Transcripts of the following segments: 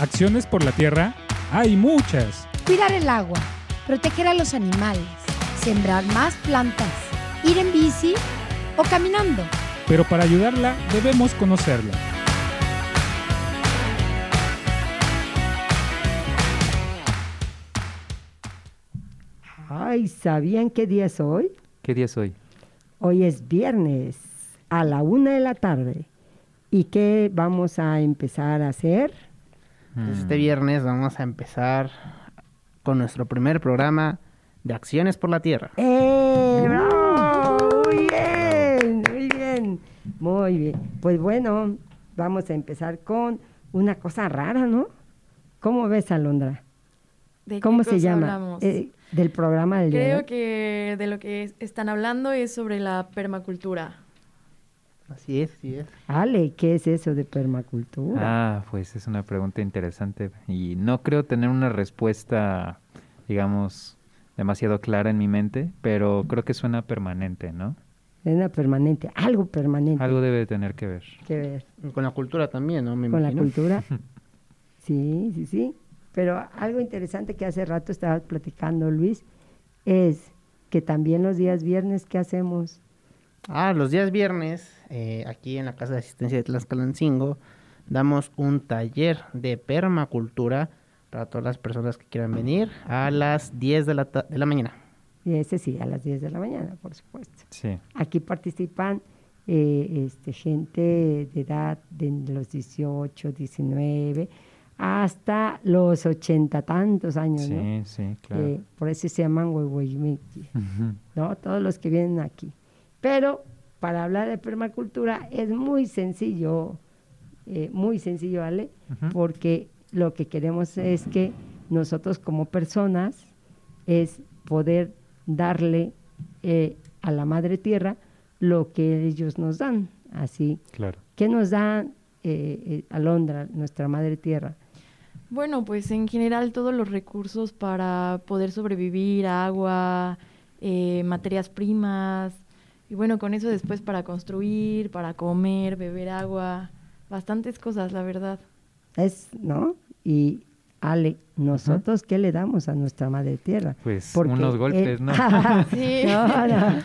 Acciones por la tierra hay muchas. Cuidar el agua, proteger a los animales, sembrar más plantas, ir en bici o caminando. Pero para ayudarla debemos conocerla. Ay, ¿sabían qué día es hoy? ¿Qué día es hoy? Hoy es viernes a la una de la tarde. ¿Y qué vamos a empezar a hacer? Este viernes vamos a empezar con nuestro primer programa de Acciones por la Tierra. ¡Eh! bravo! Muy bien, muy bien, muy bien. Pues bueno, vamos a empezar con una cosa rara, ¿no? ¿Cómo ves, Alondra? ¿De qué ¿Cómo se cosa llama? Eh, del programa del día Creo que de lo que es- están hablando es sobre la permacultura. Así es, así es. Ale, ¿qué es eso de permacultura? Ah, pues es una pregunta interesante y no creo tener una respuesta, digamos, demasiado clara en mi mente, pero creo que suena permanente, ¿no? Es una permanente, algo permanente Algo debe tener que ver. que ver Con la cultura también, ¿no? Me con la cultura. Sí, sí, sí. Pero algo interesante que hace rato estaba platicando Luis es que también los días viernes, ¿qué hacemos? Ah, los días viernes, eh, aquí en la Casa de Asistencia de Tlaxcalancingo, damos un taller de permacultura para todas las personas que quieran venir a las 10 de la, ta- de la mañana. Y ese sí, a las 10 de la mañana, por supuesto. Sí. Aquí participan eh, este, gente de edad de los 18, 19, hasta los 80 tantos años, ¿no? Sí, sí, claro. Eh, por eso se llaman huehueymequi, Ujú. ¿no? Todos los que vienen aquí. Pero para hablar de permacultura es muy sencillo, eh, muy sencillo, Ale, porque lo que queremos es que nosotros como personas es poder darle eh, a la madre tierra lo que ellos nos dan. Así, Claro. ¿qué nos da eh, eh, Alondra, nuestra madre tierra? Bueno, pues en general todos los recursos para poder sobrevivir, agua, eh, materias primas, y bueno, con eso después para construir, para comer, beber agua, bastantes cosas, la verdad. Es, ¿no? Y Ale, nosotros qué le damos a nuestra madre tierra? Pues Porque, unos golpes, ¿no? Sí. no, no.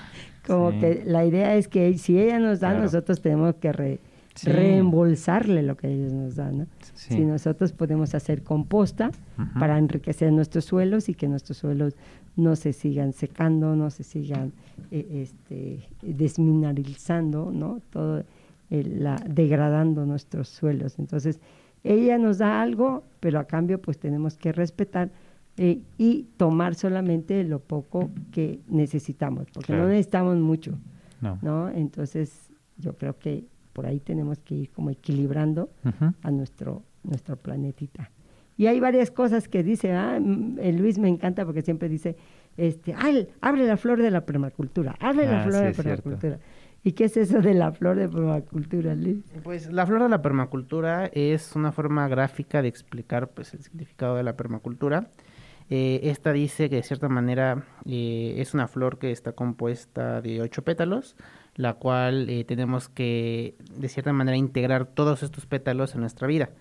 Como Sí. que la idea es que si ella nos da, Claro. nosotros tenemos que re- Sí. reembolsarle lo que ellos nos dan, ¿no? Sí. Si nosotros podemos hacer composta para enriquecer nuestros suelos y que nuestros suelos no se sigan secando, no se sigan eh, este, desmineralizando, ¿no? Todo eh, la, degradando nuestros suelos. Entonces, ella nos da algo, pero a cambio pues tenemos que respetar eh, y tomar solamente lo poco que necesitamos, porque no necesitamos mucho, No. ¿no? Entonces, yo creo que por ahí tenemos que ir como equilibrando Ujú. a nuestro, nuestro planetita. Y hay varias cosas que dice, ah, mm, el Luis me encanta porque siempre dice, este, "Ay, abre la flor de la permacultura, abre la Ah, flor sí, de la cierto. permacultura. ¿Y qué es eso de la flor de permacultura, Luis? Pues la flor de la permacultura es una forma gráfica de explicar pues, el significado de la permacultura. Eh, esta dice que de cierta manera eh, es una flor que está compuesta de ocho pétalos, la cual eh, tenemos que de cierta manera integrar todos estos pétalos en nuestra vida.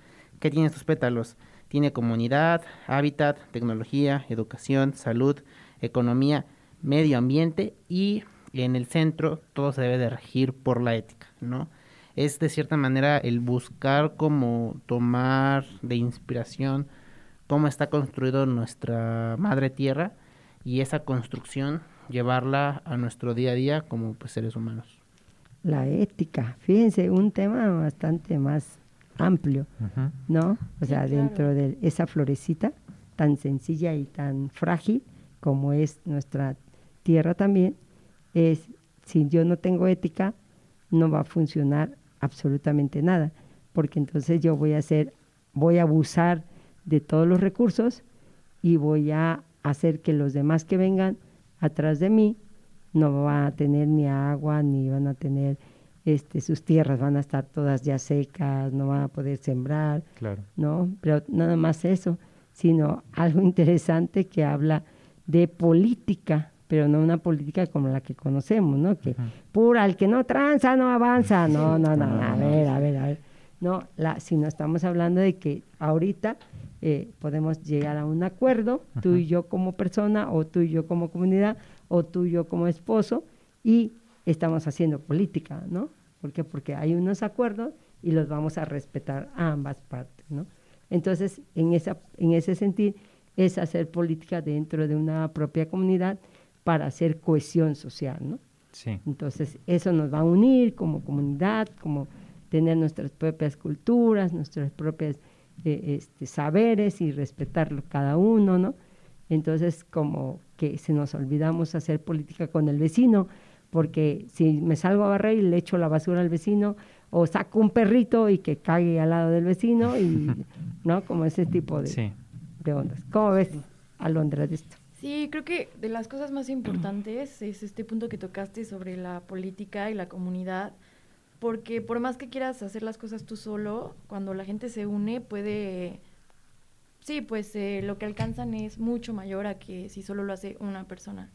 ¿Qué tiene estos pétalos? Tiene comunidad, hábitat, tecnología, educación, salud, economía, medio ambiente y en el centro todo se debe de regir por la ética, ¿no? Es de cierta manera el buscar como tomar de inspiración cómo está construido nuestra madre tierra y esa construcción llevarla a nuestro día a día como pues, seres humanos. La ética. Fíjense, un tema bastante más amplio. ¿no? O Sí, sea, claro. dentro de esa florecita tan sencilla y tan frágil como es nuestra tierra también, es si yo no tengo ética, no va a funcionar absolutamente nada, porque entonces yo voy a hacer, voy a abusar de todos los recursos y voy a hacer que los demás que vengan atrás de mí no van a tener ni agua, ni van a tener este, sus tierras, van a estar todas ya secas, no van a poder sembrar, Claro. ¿no? Pero nada más eso, sino algo interesante que habla de política, pero no una política como la que conocemos, ¿no? Que pura, el que no tranza no avanza, no, no, no, a ver, a ver, a ver, no, la, sino estamos hablando de que ahorita eh, podemos llegar a un acuerdo, tú y yo como persona, o tú y yo como comunidad, o tú y yo como esposo, y estamos haciendo política, ¿no? ¿Por qué? Porque hay unos acuerdos y los vamos a respetar a ambas partes, ¿no? Entonces, en, esa, en ese sentido, es hacer política dentro de una propia comunidad para hacer cohesión social, ¿no? Sí. Entonces, eso nos va a unir como comunidad, como tener nuestras propias culturas, nuestros propios eh, este, saberes y respetarlo cada uno, ¿no? Entonces, como que se nos olvidamos hacer política con el vecino, porque si me salgo a barrer y le echo la basura al vecino, o saco un perrito y que cague al lado del vecino, y, ¿no? Como ese tipo de, Sí. de ondas. ¿Cómo ves, Alondra, de esto? Sí, creo que de las cosas más importantes es este punto que tocaste sobre la política y la comunidad, porque por más que quieras hacer las cosas tú solo, cuando la gente se une puede, sí, pues eh, lo que alcanzan es mucho mayor a que si solo lo hace una persona.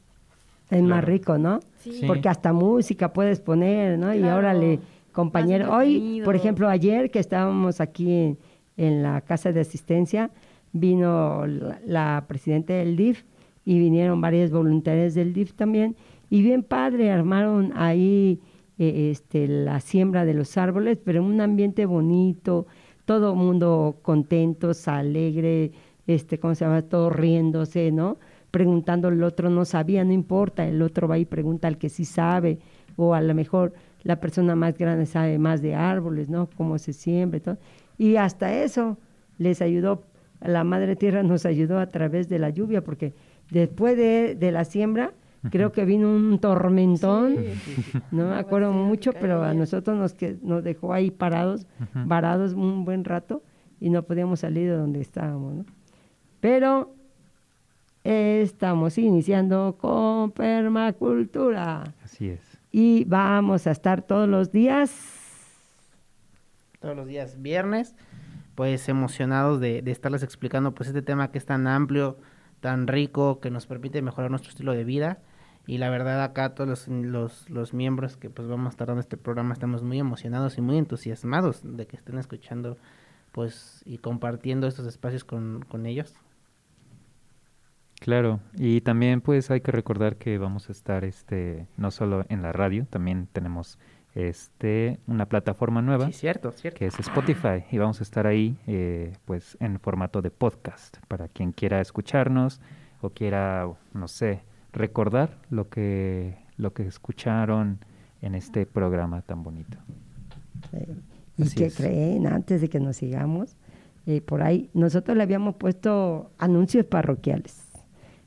Es más rico, ¿no? Sí. Porque hasta música puedes poner, ¿no? Y Claro. órale, compañero. Hoy, por ejemplo, ayer que estábamos aquí en, en la casa de asistencia, vino la, la presidenta del DIF y vinieron varios voluntarios del DIF también. Y bien padre, armaron ahí eh, este, la siembra de los árboles, pero un ambiente bonito, todo mundo contentos, alegre, este, ¿cómo se llama? Todo riéndose, ¿no? Preguntando, el otro no sabía, no importa, el otro va y pregunta al que sí sabe, o a lo mejor la persona más grande sabe más de árboles, ¿no? Cómo se siembra y todo. Y hasta eso les ayudó, la Madre Tierra nos ayudó a través de la lluvia, porque después de, de la siembra, creo que vino un tormentón, Sí. no me acuerdo mucho, pero a nosotros nos, que, nos dejó ahí parados, varados un buen rato y no podíamos salir de donde estábamos, ¿no? Pero estamos iniciando con permacultura Así es. y vamos a estar todos los días. todos los días viernes, pues emocionados de, de estarles explicando pues este tema que es tan amplio, tan rico, que nos permite mejorar nuestro estilo de vida. Y la verdad acá todos los, los, los miembros que pues vamos a estar dando este programa estamos muy emocionados y muy entusiasmados de que estén escuchando pues y compartiendo estos espacios con, con ellos. Claro, y también pues hay que recordar que vamos a estar este no solo en la radio, también tenemos este una plataforma nueva Sí, cierto, cierto. que es Spotify y vamos a estar ahí eh, pues en formato de podcast para quien quiera escucharnos o quiera no sé recordar lo que lo que escucharon en este programa tan bonito. Eh, ¿Y Así qué es. creen? Antes de que nos sigamos, eh, por ahí, nosotros le habíamos puesto anuncios parroquiales.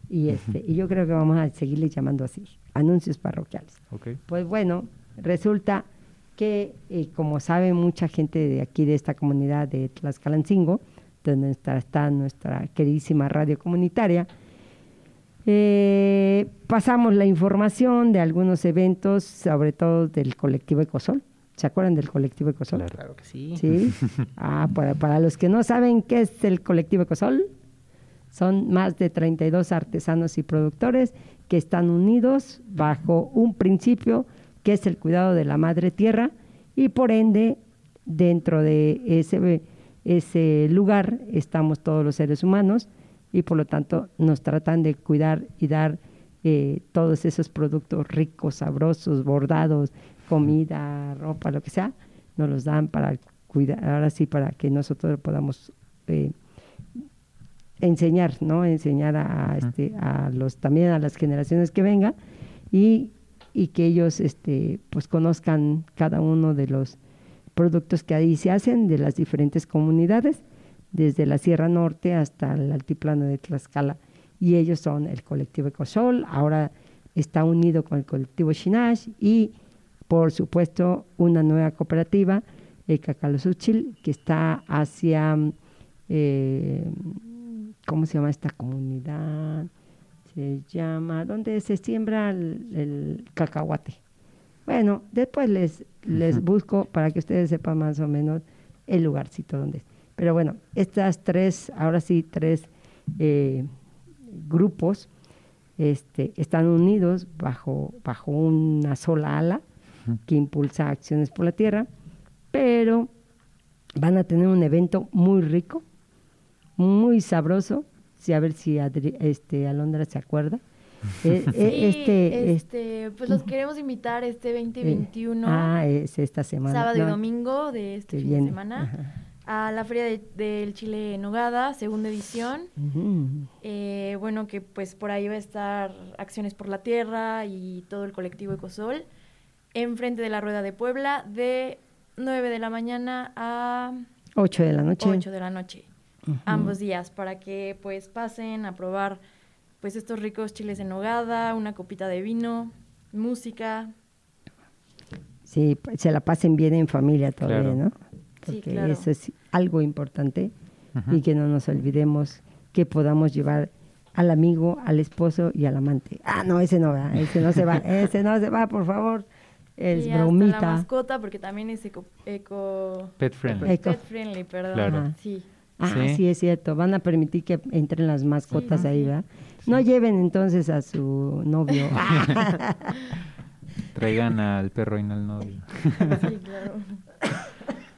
Y, este, y yo creo que vamos a seguirle llamando así, anuncios parroquiales. Okay. Pues bueno, resulta que, eh, como sabe mucha gente de aquí, de esta comunidad de Tlaxcalancingo, donde está, está nuestra queridísima radio comunitaria, eh, pasamos la información de algunos eventos, sobre todo del colectivo Ecosol. ¿Se acuerdan del colectivo Ecosol? Claro. Claro que sí. Sí. Ah, para, para los que no saben qué es el colectivo Ecosol, son más de 32 artesanos y productores que están unidos bajo un principio que es el cuidado de la madre tierra y por ende dentro de ese, ese lugar estamos todos los seres humanos y por lo tanto nos tratan de cuidar y dar eh, todos esos productos ricos, sabrosos, bordados, comida, ropa, lo que sea, nos los dan para cuidar, ahora sí, para que nosotros podamos eh, enseñar, ¿no? Enseñar a, este, a los, también a las generaciones que vengan y, y que ellos, este, pues conozcan cada uno de los productos que ahí se hacen de las diferentes comunidades, desde la Sierra Norte hasta el altiplano de Tlaxcala. Y ellos son el colectivo Ecosol, ahora está unido con el colectivo Shinash y, por supuesto, una nueva cooperativa, el Cacalosuchil, que está hacia, eh, ¿cómo se llama esta comunidad? Se llama, ¿dónde se siembra el, el cacahuate? Bueno, después les, les busco para que ustedes sepan más o menos el lugarcito donde es. Pero bueno, estas tres, ahora sí, tres eh, grupos este, están unidos bajo, bajo una sola ala que impulsa acciones por la tierra, pero van a tener un evento muy rico, muy sabroso. Sí, a ver si Adri- este, Alondra se acuerda. Eh, eh, Sí, este, este, pues los queremos invitar este 2021, Ah, es esta semana. sábado y domingo de este fin viene. de semana, Ajá. A la Feria de- del Chile en Nogada, segunda edición. Eh, bueno, que pues por ahí va a estar Acciones por la Tierra y todo el colectivo Ecosol, enfrente de la Rueda de Puebla, de 9 de la mañana a Ocho de la noche. 8 de la noche, ambos días, para que pues pasen a probar pues estos ricos chiles en nogada, una copita de vino, música. Sí, se la pasen bien en familia todavía, Claro. ¿no? Sí, Porque claro. eso es algo importante y que no nos olvidemos que podamos llevar al amigo, al esposo y al amante. Ah, no, ese no va, ese no se va, ese no se va, por favor. Es y hasta la bromita. mascota, porque también es eco, eco Pet friendly. Eco. pet friendly, perdón. Claro. Sí. Ah, Sí. sí. es cierto. Van a permitir que entren las mascotas Sí, ahí, sí. ¿verdad? No lleven entonces a su novio. Traigan al perro y no al novio. Sí, claro.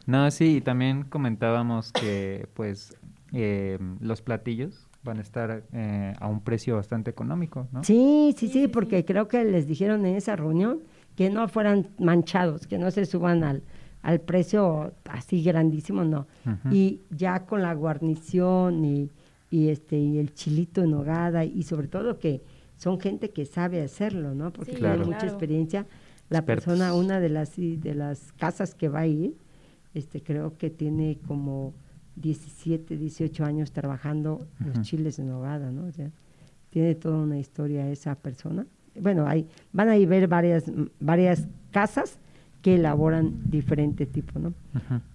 No, sí, y también comentábamos que pues eh, los platillos van a estar eh, a un precio bastante económico, ¿no? Sí, sí, Sí, porque creo que les dijeron en esa reunión que no fueran manchados, que no se suban al, al precio así grandísimo, no. Y ya con la guarnición y, y este y el chilito en hogada y sobre todo que son gente que sabe hacerlo, ¿no? Porque Sí, tiene Claro. mucha experiencia. La Expertos. persona, una de las de las casas que va a ir, este creo que tiene como 17, 18 años trabajando los chiles en hogada, ¿no? O sea, tiene toda una historia esa persona. Bueno, hay, van a ir ver varias, varias casas que elaboran diferente tipo, ¿no?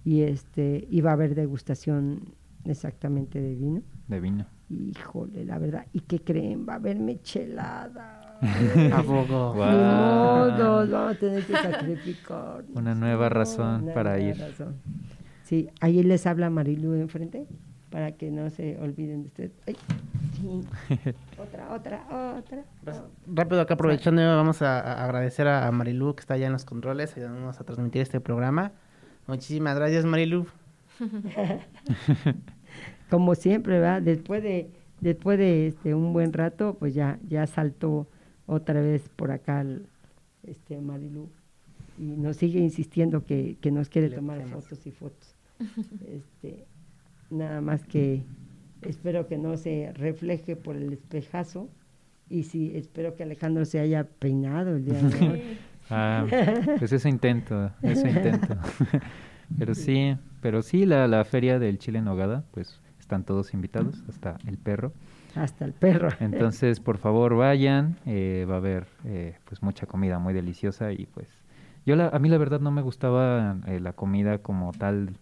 Y este, va a haber degustación exactamente de vino. De vino. Híjole, la verdad. ¿Y qué creen? Va a haber michelada. ¿A poco? Vamos a tener que sacrificar. Una nueva razón Una para nueva ir. razón. Sí, ahí les habla Marilu enfrente para que no se olviden de ustedes. Ay, sí. Otra, otra, otra. Rápido acá aprovechando, vamos a, a agradecer a, a Marilu que está allá en los controles, ayudándonos a transmitir este programa. Muchísimas gracias Marilu. Como siempre, ¿verdad? Después de, después de este, un buen rato, pues ya, ya saltó otra vez por acá el, este Marilu y nos sigue insistiendo que, que nos quiere Le tomar fotos y fotos. Este, nada más que espero que no se refleje por el espejazo y sí, espero que Alejandro se haya peinado el día de hoy. Ah, pues eso intento, eso intento. pero sí, pero sí, la, la feria del Chile en Nogada, pues están todos invitados, hasta el perro. Hasta el perro. Entonces, por favor, vayan, eh, va a haber eh, pues mucha comida muy deliciosa y pues yo la, a mí la verdad no me gustaba eh, la comida como tal,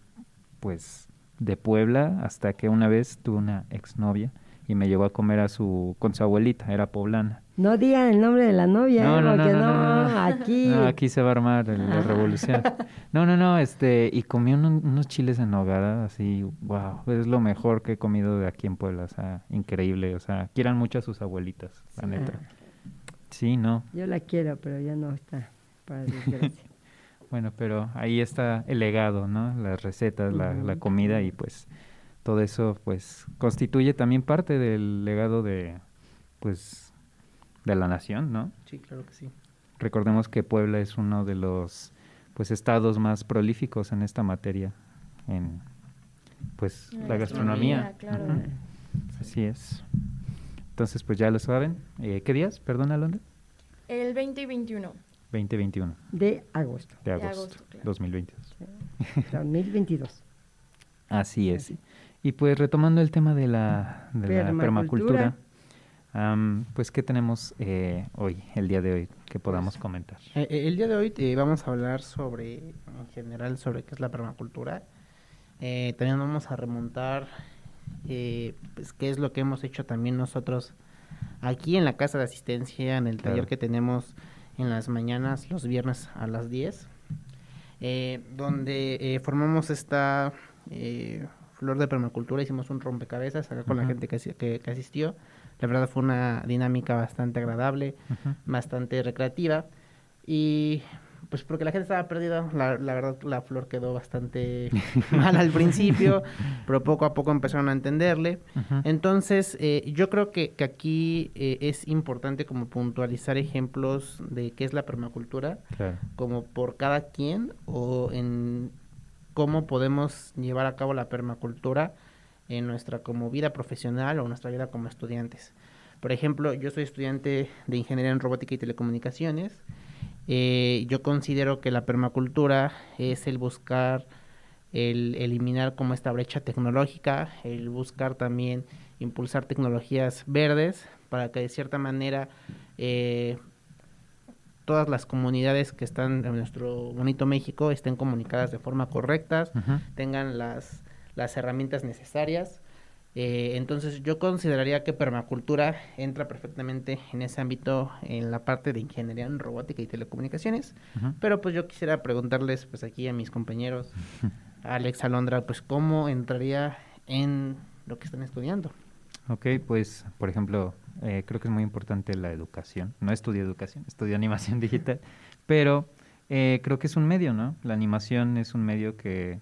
pues de Puebla, hasta que una vez tuve una exnovia y me llevó a comer a su con su abuelita, era poblana. No digan el nombre de la novia, No, no, no, porque no, aquí. No, aquí se va a armar la revolución. No, no, no, este, y comí uno- unos chiles en nogada, así, wow, es lo mejor que he comido de aquí en Puebla, o sea, increíble, o sea, quieran mucho a sus abuelitas, la neta. Sí, no, Yo la quiero, pero ya no está, para desgracia. bueno, pero ahí está el legado, ¿no? Las recetas, la, comida y pues todo eso, pues, constituye también parte del legado de, pues, de la nación, ¿no? Sí, claro que sí. Recordemos que Puebla es uno de los pues estados más prolíficos en esta materia, en pues La la gastronomía. gastronomía, claro. Ujú. Así es. Entonces, pues ya lo saben. Eh, ¿Qué días? Perdón, Alondra. El 20 y 21. 2021 De agosto, de De agosto, agosto, claro. 2022. 2022. Así es. Así. Y pues retomando el tema de la, de la Permacultura. Pues ¿qué tenemos eh, hoy, el día de hoy, que podamos comentar? Eh, eh, el día de hoy eh, vamos a hablar sobre, en general, sobre qué es la permacultura. También vamos a remontar, pues, qué es lo que hemos hecho también nosotros aquí en la casa de asistencia, en el taller que tenemos en las mañanas, los viernes a las 10, eh, donde formamos esta flor de permacultura, hicimos un rompecabezas acá con la gente que- que asistió. La verdad fue una dinámica bastante agradable bastante recreativa y pues porque la gente estaba perdida. La, la verdad, la flor quedó bastante mal al principio, pero poco a poco empezaron a entenderle. Entonces, eh, yo creo que, que aquí eh, es importante como puntualizar ejemplos de qué es la permacultura, Claro. como por cada quien o en cómo podemos llevar a cabo la permacultura en nuestra como vida profesional o nuestra vida como estudiantes. Por ejemplo, yo soy estudiante de ingeniería en robótica y telecomunicaciones. Eh, yo considero que la permacultura es el buscar, el eliminar como esta brecha tecnológica, el buscar también impulsar tecnologías verdes para que de cierta manera eh, todas las comunidades que están en nuestro bonito México estén comunicadas de forma correcta, tengan las, las herramientas necesarias. Eh, entonces yo consideraría que permacultura entra perfectamente en ese ámbito en la parte de ingeniería en robótica y telecomunicaciones. Pero pues yo quisiera preguntarles pues aquí a mis compañeros, a Alex Alondra, pues cómo entraría en lo que están estudiando. Ok, pues, por ejemplo, eh, creo que es muy importante la educación. No estudio educación, estudio animación digital, pero eh, creo que es un medio, ¿no? La animación es un medio que,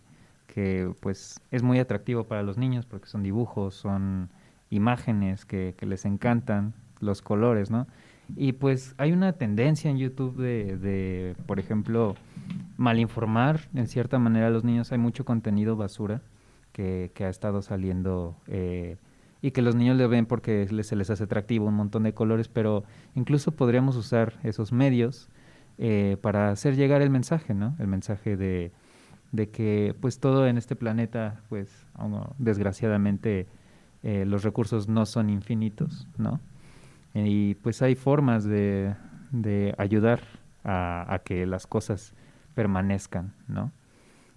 que, pues, es muy atractivo para los niños porque son dibujos, son imágenes que, les encantan, los colores, ¿no? Y pues hay una tendencia en YouTube de, de, por ejemplo, malinformar en cierta manera a los niños. Hay mucho contenido basura que, que ha estado saliendo eh, y que los niños le ven porque se les hace atractivo un montón de colores, pero incluso podríamos usar esos medios eh, para hacer llegar el mensaje, ¿no? El mensaje de, de que pues todo en este planeta, pues desgraciadamente eh, los recursos no son infinitos, ¿no? Y pues hay formas de, de ayudar a, a que las cosas permanezcan, ¿no?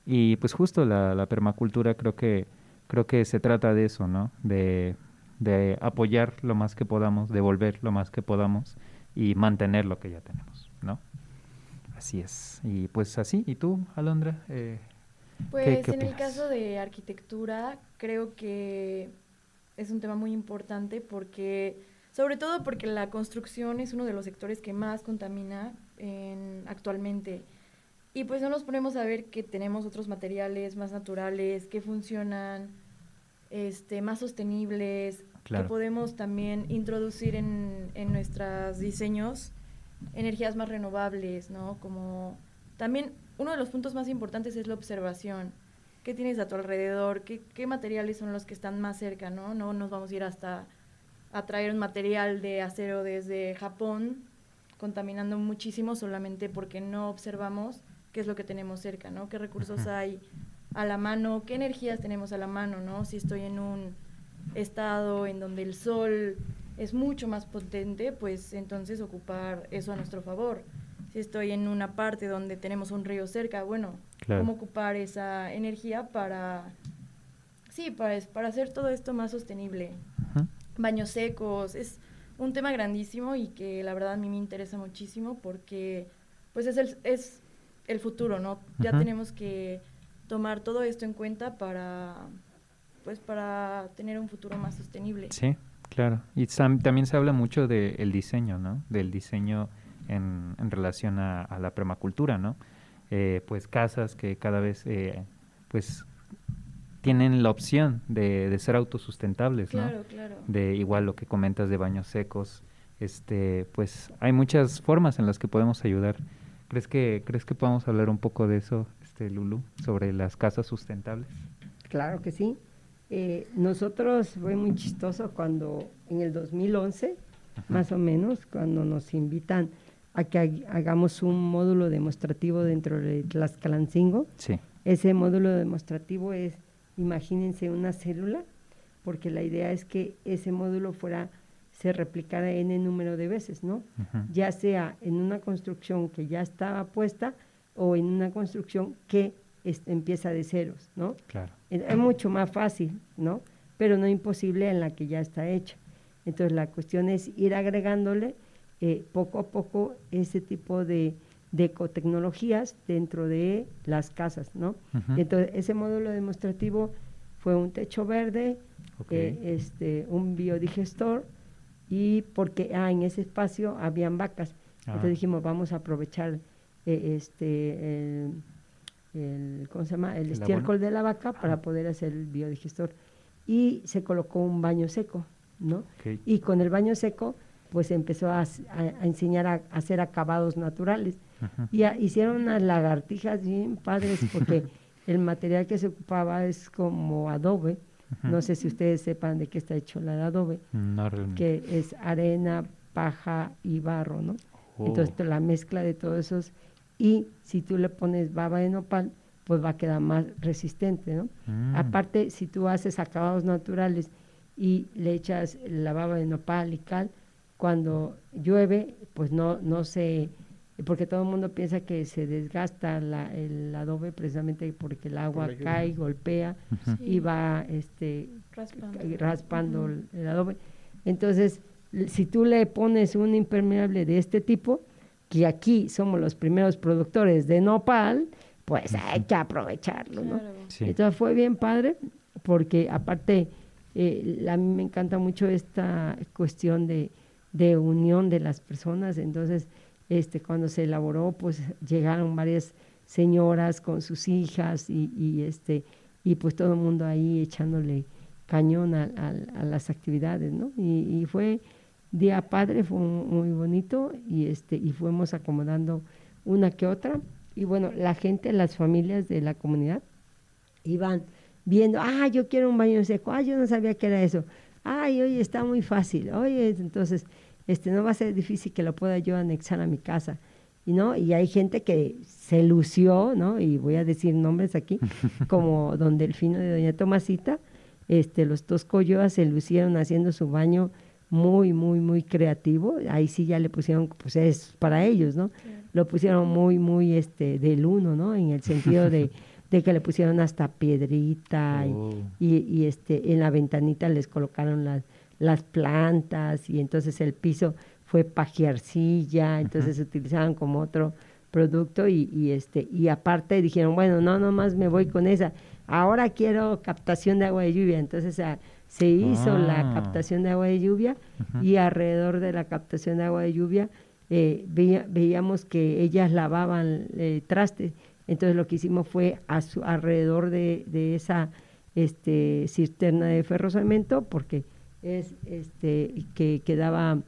Y pues justo la, la permacultura creo que creo que se trata de eso, ¿no? De, de apoyar lo más que podamos, devolver lo más que podamos y mantener lo que ya tenemos, ¿no? Así es. Y pues así. ¿Y tú, Alondra? Eh, Pues qué en el caso de arquitectura, creo que es un tema muy importante porque, sobre todo porque la construcción es uno de los sectores que más contamina en- actualmente. Y pues no nos ponemos a ver que tenemos otros materiales más naturales, que funcionan, este, más sostenibles, Claro. que podemos también introducir en, en nuestros diseños energías más renovables, ¿no? Como también uno de los puntos más importantes es la observación. ¿Qué tienes a tu alrededor? ¿Qué, qué materiales son los que están más cerca, no? No nos vamos a ir hasta a traer un material de acero desde Japón, contaminando muchísimo solamente porque no observamos qué es lo que tenemos cerca, ¿no? ¿Qué recursos hay a la mano? ¿Qué energías tenemos a la mano, no? Si estoy en un estado en donde el sol es mucho más potente, pues entonces ocupar eso a nuestro favor. Si estoy en una parte donde tenemos un río cerca, bueno, Claro. cómo ocupar esa energía para, sí, para, para hacer todo esto más sostenible. Baños secos, es un tema grandísimo y que la verdad a mí me interesa muchísimo porque pues es el, es el futuro, ¿no? Ya tenemos que tomar todo esto en cuenta para pues para tener un futuro más sostenible. Sí, claro. Y también se habla mucho del diseño, ¿no? Del diseño en, en relación a, a la permacultura, ¿no? Eh, pues casas que cada vez, eh, pues, tienen la opción de, de ser autosustentables, ¿no? Claro, claro. De igual lo que comentas de baños secos, este, pues, hay muchas formas en las que podemos ayudar. ¿Crees que, crees que podamos hablar un poco de eso, este, Lulu, sobre las casas sustentables? Claro que sí. Eh, nosotros fue muy chistoso cuando en el 2011, más o menos, cuando nos invitan a que hag- hagamos un módulo demostrativo dentro de Tlaxcalancingo. Sí. Ese módulo demostrativo es, imagínense, una célula, porque la idea es que ese módulo fuera, se replicara n número de veces, ¿no? Ya sea en una construcción que ya estaba puesta o en una construcción que es- empieza de ceros, ¿no? Claro. Es es mucho más fácil, ¿no? Pero no imposible en la que ya está hecha. Entonces la cuestión es ir agregándole eh, poco a poco ese tipo de, de ecotecnologías dentro de las casas, ¿no? Entonces ese módulo demostrativo fue un techo verde, eh, este, un biodigestor y porque ah, en ese espacio habían vacas. Ah. Entonces dijimos, vamos a aprovechar eh, este, el, el- ¿cómo se llama? El El estiércol de la vaca para poder hacer el biodigestor. Y se colocó un baño seco, ¿no? Ok. Y con el baño seco, pues empezó a, a- a enseñar a, a hacer acabados naturales. Ujú. Y hicieron unas lagartijas bien padres porque el material que se ocupaba es como adobe. No sé si ustedes sepan de qué está hecho la de adobe, No realmente. que es arena, paja y barro, ¿no? Oh. Entonces la mezcla de todos esos y si tú le pones baba de nopal, pues va a quedar más resistente, ¿no? Mm. Aparte, si tú haces acabados naturales y le echas la baba de nopal y cal, cuando llueve, pues no, no se, porque todo el mundo piensa que se desgasta la- el adobe precisamente porque el agua lluvia. cae, golpea y va este, Raspando. el, el adobe. Entonces, si tú le pones un impermeable de este tipo, que aquí somos los primeros productores de nopal, pues hay que aprovecharlo, ¿no? Claro. Sí. Entonces fue bien padre, porque aparte, eh, a mí me encanta mucho esta cuestión de, de unión de las personas. Entonces, este, cuando se elaboró, pues llegaron varias señoras con sus hijas y, y, este, y pues todo el mundo ahí echándole cañón a, a- a las actividades, ¿no? Y, y fue día padre, fue mu- muy bonito y este y fuimos acomodando una que otra. Y bueno, la gente, las familias de la comunidad iban viendo, ah, yo quiero un baño seco, ah, yo no sabía que era eso, ay, oye, está muy fácil, oye, entonces, este, no va a ser difícil que lo pueda yo anexar a mi casa, y no, y hay gente que se lució, ¿no? Y voy a decir nombres aquí, como Don Delfino de Doña Tomasita, este, los Toscoyoas se lucieron haciendo su baño muy, muy, muy creativo, ahí sí ya le pusieron, pues es para ellos, ¿no? Lo pusieron muy, muy, este, del uno, ¿no? En el sentido de, de que le pusieron hasta piedrita y- Oh. y, y, este, en la ventanita les colocaron las, las plantas y entonces el piso fue pajiarcilla, entonces utilizaban como otro producto y, y, este y aparte dijeron, bueno, no, nomás me voy con esa, ahora quiero captación de agua de lluvia, entonces ah, se hizo la Ah. captación de agua de lluvia y alrededor de la captación de agua de lluvia eh, veía- veíamos que ellas lavaban eh, trastes, entonces lo que hicimos fue a su, alrededor de, de esa este, cisterna de ferrocemento, porque es este que quedaba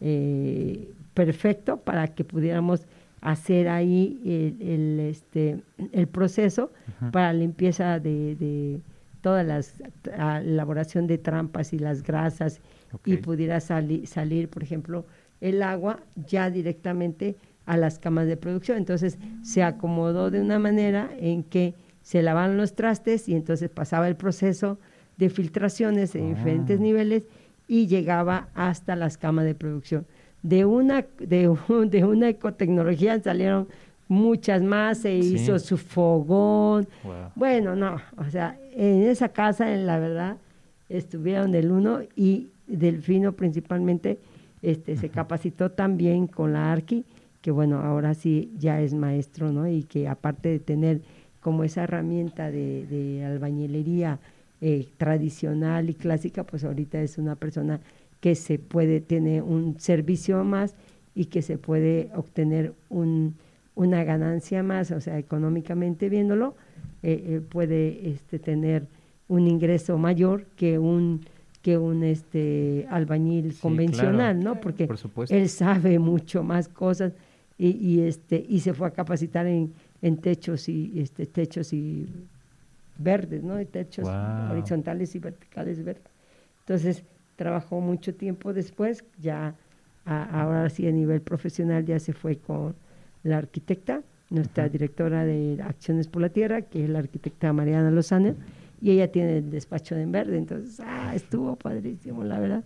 eh, perfecto para que pudiéramos hacer ahí el, el, este, el proceso para limpieza de, de todas las a- elaboración de trampas y las grasas y pudiera sali- salir, por ejemplo, el agua ya directamente a las camas de producción. Entonces se acomodó de una manera en que se lavaban los trastes y entonces pasaba el proceso de filtraciones en diferentes Ah. niveles y llegaba hasta las camas de producción. De una, de, un- de una ecotecnología salieron muchas más, se Sí. hizo su fogón, Wow. bueno, no, o sea, en esa casa, en la verdad, estuvieron del uno y Delfino principalmente este, se capacitó también con la Arqui, que bueno, ahora sí ya es maestro, ¿no? Y que aparte de tener como esa herramienta de, de albañilería eh, tradicional y clásica, pues ahorita es una persona que se puede, tiene un servicio más y que se puede obtener un, una ganancia más, o sea, económicamente viéndolo, eh, eh, puede este, tener un ingreso mayor que un que un este albañil Sí, convencional, claro. ¿no? Porque Por él sabe mucho más cosas y, y este y se fue a capacitar en, en techos y este techos y verdes, ¿no? Y techos horizontales y verticales verdes. Entonces trabajó mucho tiempo después, ya a- ahora sí a nivel profesional ya se fue con la arquitecta, nuestra directora de Acciones por la Tierra, que es la arquitecta Mariana Lozano, y ella tiene el despacho de en verde, entonces ah, estuvo padrísimo, la verdad.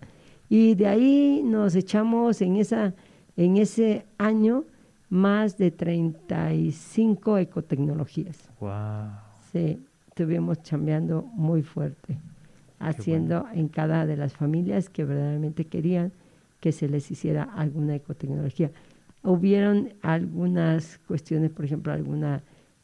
Y de ahí nos echamos en esa en ese año más de 35 ecotecnologías. Wow. Sí, estuvimos chambeando muy fuerte, haciendo en cada de las familias que verdaderamente querían que se les hiciera alguna ecotecnología. Hubieron algunas cuestiones, por ejemplo, alguna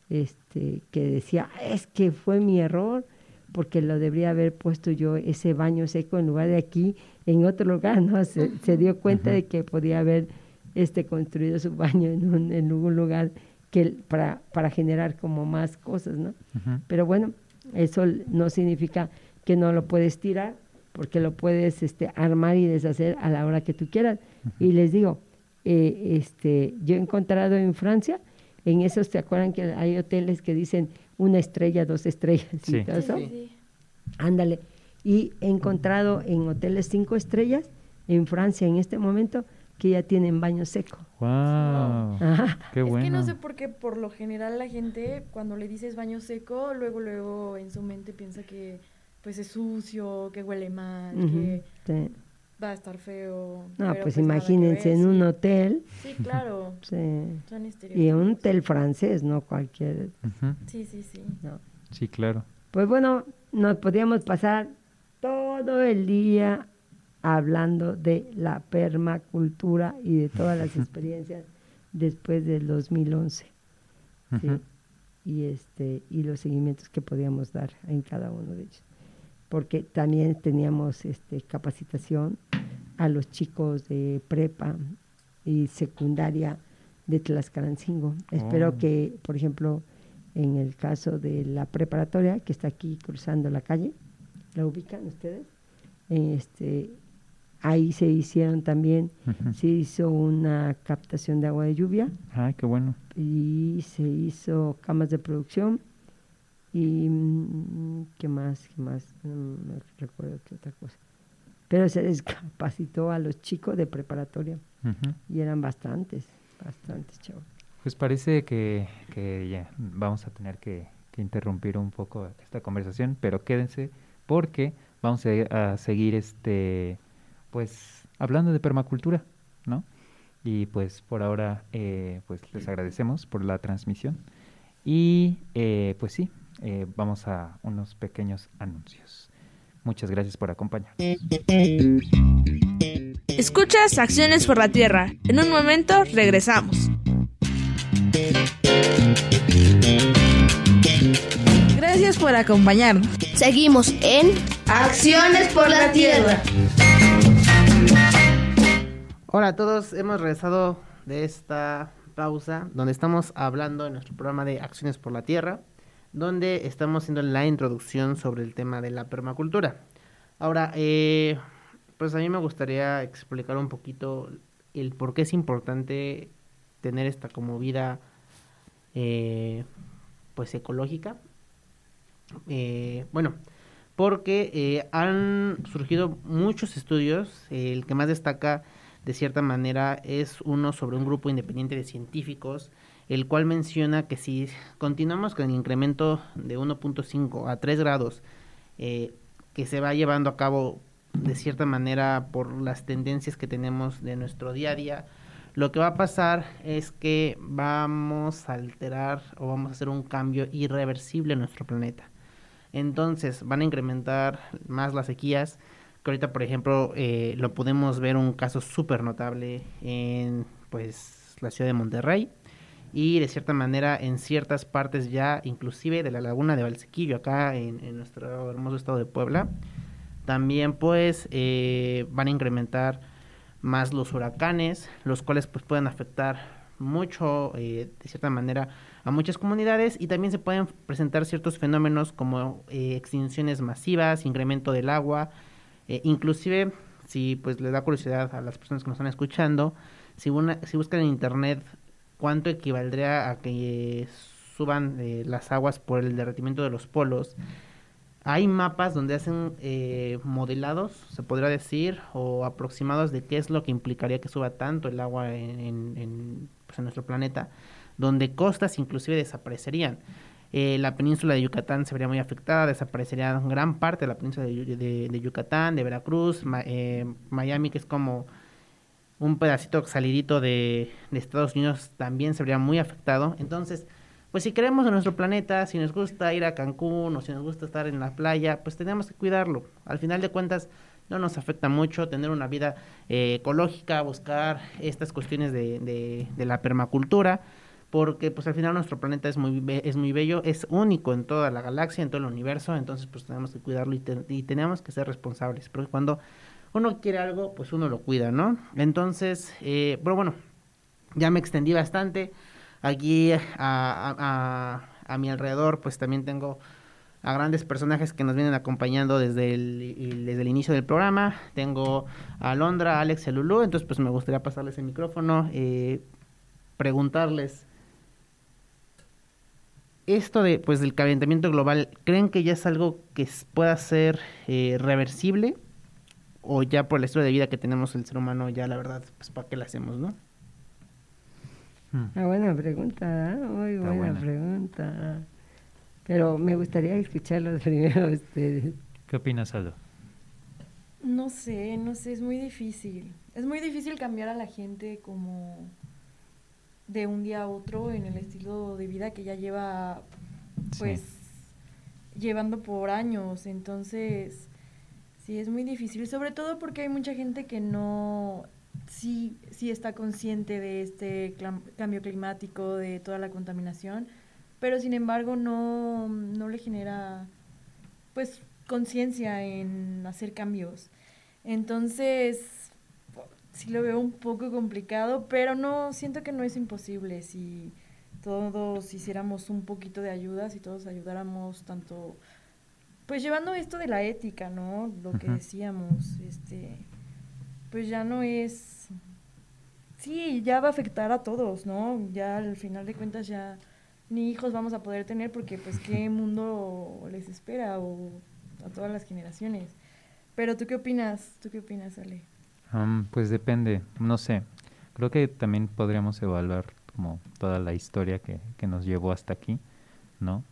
este, que decía, es que fue mi error, porque lo debería haber puesto yo ese baño seco en lugar de aquí, en otro lugar, ¿no? Se, se dio cuenta de que podía haber este, construido su baño en un, en un lugar que para, para generar como más cosas, ¿no? Pero bueno, eso no significa que no lo puedes tirar, porque lo puedes este, armar y deshacer a la hora que tú quieras. Y les digo, eh, este, yo he encontrado en Francia, en esos, ¿te acuerdan que hay hoteles que dicen una estrella, dos estrellas y Sí. todo eso? Sí, sí. Ándale. Y he encontrado en hoteles cinco estrellas en Francia en este momento que ya tienen baño seco. Wow. Ajá. Qué es bueno. que no sé por qué, por lo general la gente cuando le dices baño seco, luego luego en su mente piensa que pues es sucio, que huele mal, Ujú, que sí. Va a estar feo. No, pero, pues, que imagínense en un hotel, Sí, claro, sí, son y un hotel francés, no cualquier. Sí, sí, sí. no. Sí, claro. Pues bueno, nos podíamos pasar todo el día hablando de la permacultura y de todas las experiencias después del 2011. ¿sí? Y este y los seguimientos que podíamos dar en cada uno de ellos porque también teníamos este capacitación a los chicos de prepa y secundaria de Tlaxcalancingo espero Oh. que por ejemplo en el caso de la preparatoria que está aquí cruzando la calle la ubican ustedes este ahí se hicieron también se hizo una captación de agua de lluvia Ay, qué bueno. y se hizo camas de producción y mm, qué más, qué más, no me recuerdo qué otra cosa. Pero se les capacitó a los chicos de preparatoria y eran bastantes, bastantes chavos. Pues parece que, que ya vamos a tener que, que interrumpir un poco esta conversación, pero quédense porque vamos a, a seguir este pues hablando de permacultura, ¿no? Y pues por ahora eh, pues les agradecemos por la transmisión y eh, pues sí, eh, vamos a unos pequeños anuncios. Muchas gracias por acompañarnos. Escuchas Acciones por la Tierra. En un momento regresamos. Gracias por acompañarnos. Seguimos en Acciones por la Tierra. Hola a todos, hemos regresado de esta pausa donde estamos hablando en nuestro programa de Acciones por la Tierra, donde estamos haciendo la introducción sobre el tema de la permacultura. Ahora, eh, pues a mí me gustaría explicar un poquito el por qué es importante tener esta como vida eh, pues ecológica. Eh, bueno, porque eh, han surgido muchos estudios, el que más destaca de cierta manera es uno sobre un grupo independiente de científicos, el cual menciona que si continuamos con el incremento de 1.5 a 3 grados eh, que se va llevando a cabo de cierta manera por las tendencias que tenemos de nuestro día a día, lo que va a pasar es que vamos a alterar o vamos a hacer un cambio irreversible en nuestro planeta. Entonces van a incrementar más las sequías, que ahorita por ejemplo eh, lo podemos ver un caso súper notable en pues la ciudad de Monterrey y de cierta manera en ciertas partes ya inclusive de la laguna de Valsequillo acá en, nuestro hermoso estado de Puebla también pues eh, van a incrementar más los huracanes los cuales pues pueden afectar mucho eh, de cierta manera a muchas comunidades y también se pueden presentar ciertos fenómenos como eh, extinciones masivas incremento del agua eh, inclusive, si pues les da curiosidad a las personas que nos están escuchando, si, una, si buscan en internet cuánto equivaldría a que suban eh, las aguas por el derretimiento de los polos, hay mapas donde hacen eh, modelados, se podría decir, o aproximados de qué es lo que implicaría que suba tanto el agua en, pues, nuestro planeta, donde costas inclusive desaparecerían. Eh, la península de Yucatán se vería muy afectada, desaparecería gran parte de la península de, de, de Yucatán, de Veracruz, eh, Miami, que es como un pedacito salidito de, Estados Unidos, también se vería muy afectado. Entonces, pues si queremos en nuestro planeta, si nos gusta ir a Cancún o si nos gusta estar en la playa, pues tenemos que cuidarlo. Al final de cuentas, no nos afecta mucho tener una vida eh, ecológica, buscar estas cuestiones de, de, de la permacultura porque pues al final nuestro planeta es muy es muy bello, es único en toda la galaxia, en todo el universo, entonces pues tenemos que cuidarlo y, te, y tenemos que ser responsables, porque cuando uno quiere algo, pues uno lo cuida, ¿no? Entonces, eh, pero bueno, ya me extendí bastante. Aquí a, a, a, mi alrededor pues también tengo a grandes personajes que nos vienen acompañando desde el, desde el inicio del programa. Tengo a Alondra, Alex y Lulú, entonces pues me gustaría pasarles el micrófono, eh, preguntarles esto de pues del calentamiento global, ¿creen que ya es algo que pueda ser eh, reversible? O ya por el estilo de vida que tenemos el ser humano, ya la verdad, pues para qué lo hacemos, ¿no? Una ah, buena pregunta, ¿eh? muy buena, pregunta. Pero me gustaría escucharlo primero ustedes. ¿Qué opinas, Aldo? No sé, no sé, es muy difícil. Es muy difícil cambiar a la gente como de un día a otro en el estilo de vida que ya lleva, pues, llevando por años. Entonces, sí, es muy difícil, sobre todo porque hay mucha gente que no, sí, sí está consciente de este cambio climático, de toda la contaminación, pero sin embargo no, no le genera, pues, conciencia en hacer cambios. Entonces, sí lo veo un poco complicado, pero no, siento que no es imposible si todos hiciéramos un poquito de ayuda, si todos ayudáramos tanto, pues llevando esto de la ética, ¿no? Lo que decíamos, este, pues ya no es, sí, ya va a afectar a todos, ¿no? Ya al final de cuentas ya ni hijos vamos a poder tener porque pues qué mundo les espera o a todas las generaciones. Pero tú qué opinas, tú qué opinas, Ale? pues depende, no sé. Creo que también podríamos evaluar como toda la historia que, que nos llevó hasta aquí, ¿no?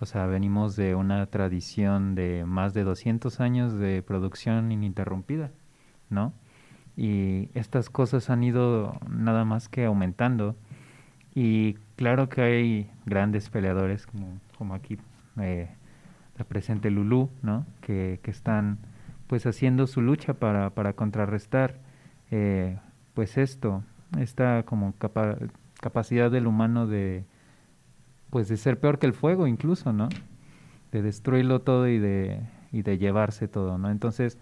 O sea, venimos de una tradición de más de 200 años de producción ininterrumpida, ¿no? Y estas cosas han ido nada más que aumentando. Y claro que hay grandes peleadores, como, como aquí eh, la presente Lulú, ¿no? Que, que están pues haciendo su lucha para, para contrarrestar eh, pues esto, esta como capacidad del humano de pues de ser peor que el fuego incluso, ¿no? De destruirlo todo y de, y de llevarse todo, ¿no? Entonces,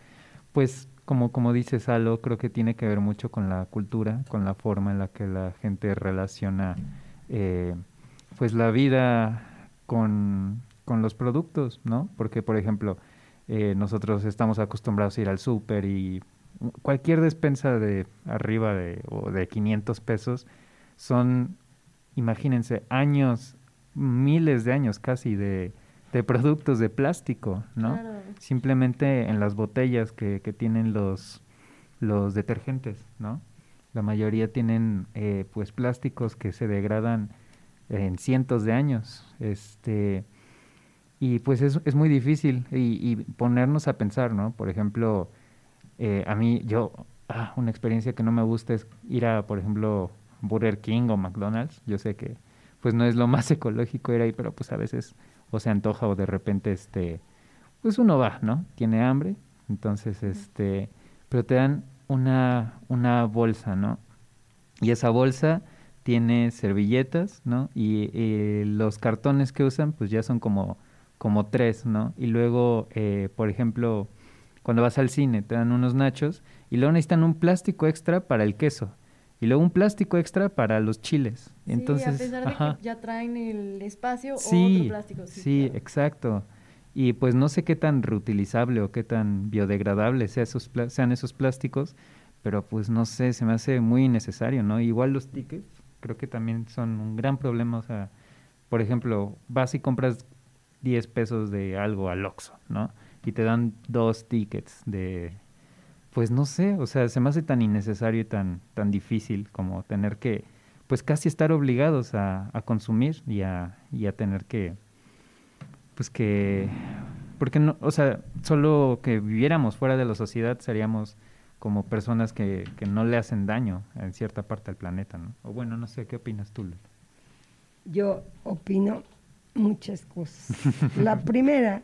pues como, como dice Salo, creo que tiene que ver mucho con la cultura, con la forma en la que la gente relaciona eh, pues la vida con, con los productos, ¿no? Porque, por ejemplo, eh, nosotros estamos acostumbrados a ir al súper y cualquier despensa de arriba de, o de 500 pesos son, imagínense, años, miles de años casi de, de productos de plástico, ¿no? Simplemente en las botellas que, que tienen los, los detergentes, ¿no? La mayoría tienen eh, pues plásticos que se degradan en cientos de años. Este, y pues es, es muy difícil y, ponernos a pensar, ¿no? Por ejemplo, eh, a mí, yo, ah, una experiencia que no me gusta es ir a, por ejemplo, Burger King o McDonald's. Yo sé que pues no es lo más ecológico ir ahí, pero pues a veces o se antoja o de repente, este, pues uno va, ¿no? Tiene hambre, entonces, este, pero te dan una, una bolsa, ¿no? Y esa bolsa tiene servilletas, ¿no? Y, y los cartones que usan, pues ya son como como tres, ¿no? Y luego, eh, por ejemplo, cuando vas al cine te dan unos nachos y luego necesitan un plástico extra para el queso y luego un plástico extra para los chiles. Sí, Entonces, a pesar de que ya traen el espacio sí, otro plástico. Sí, sí exacto. Y pues no sé qué tan reutilizable o qué tan biodegradable sea esos sean esos plásticos, pero pues no sé, se me hace muy innecesario, ¿no? Igual los tickets, creo que también son un gran problema, o sea, por ejemplo, vas y compras 10 pesos de algo al Oxxo, ¿no? Y te dan dos tickets de, pues no sé, o sea, se me hace tan innecesario y tan, tan difícil como tener que, pues casi estar obligados a, a consumir y a, y a tener que, pues que, porque no, o sea, solo que viviéramos fuera de la sociedad seríamos como personas que, que no le hacen daño en cierta parte del planeta, ¿no? O bueno, no sé, ¿qué opinas tú? Yo opino muchas cosas. La primera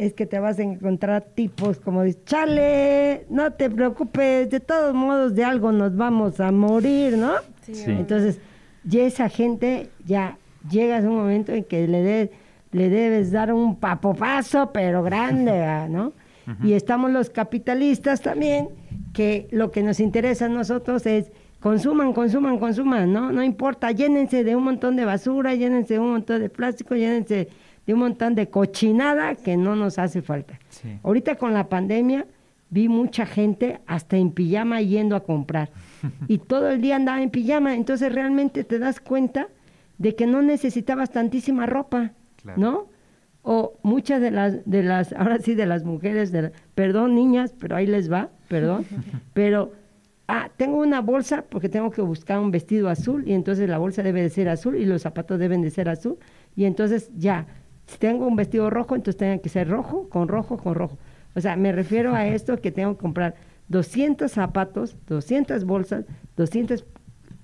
es que te vas a encontrar tipos como dice, chale, no te preocupes, de todos modos de algo nos vamos a morir, ¿no? Entonces, ya esa gente ya llegas a un momento en que le, le debes dar un papopazo, pero grande, ¿no? Y estamos los capitalistas también, que lo que nos interesa a nosotros es consuman, consuman, consuman, ¿no? No importa, llénense de un montón de basura, llénense de un montón de plástico, llénense de un montón de cochinada que no nos hace falta. Sí. Ahorita con la pandemia vi mucha gente hasta en pijama yendo a comprar y todo el día andaba en pijama, entonces realmente te das cuenta de que no necesitabas tantísima ropa, Claro. ¿no? O muchas de las, de las, ahora sí de las mujeres, de la- perdón niñas, pero ahí les va, perdón, pero, ah, tengo una bolsa porque tengo que buscar un vestido azul y entonces la bolsa debe de ser azul y los zapatos deben de ser azul y entonces ya, si tengo un vestido rojo, entonces tenga que ser rojo, con rojo, con rojo. O sea, me refiero a esto que tengo que comprar 200 zapatos, 200 bolsas, 200...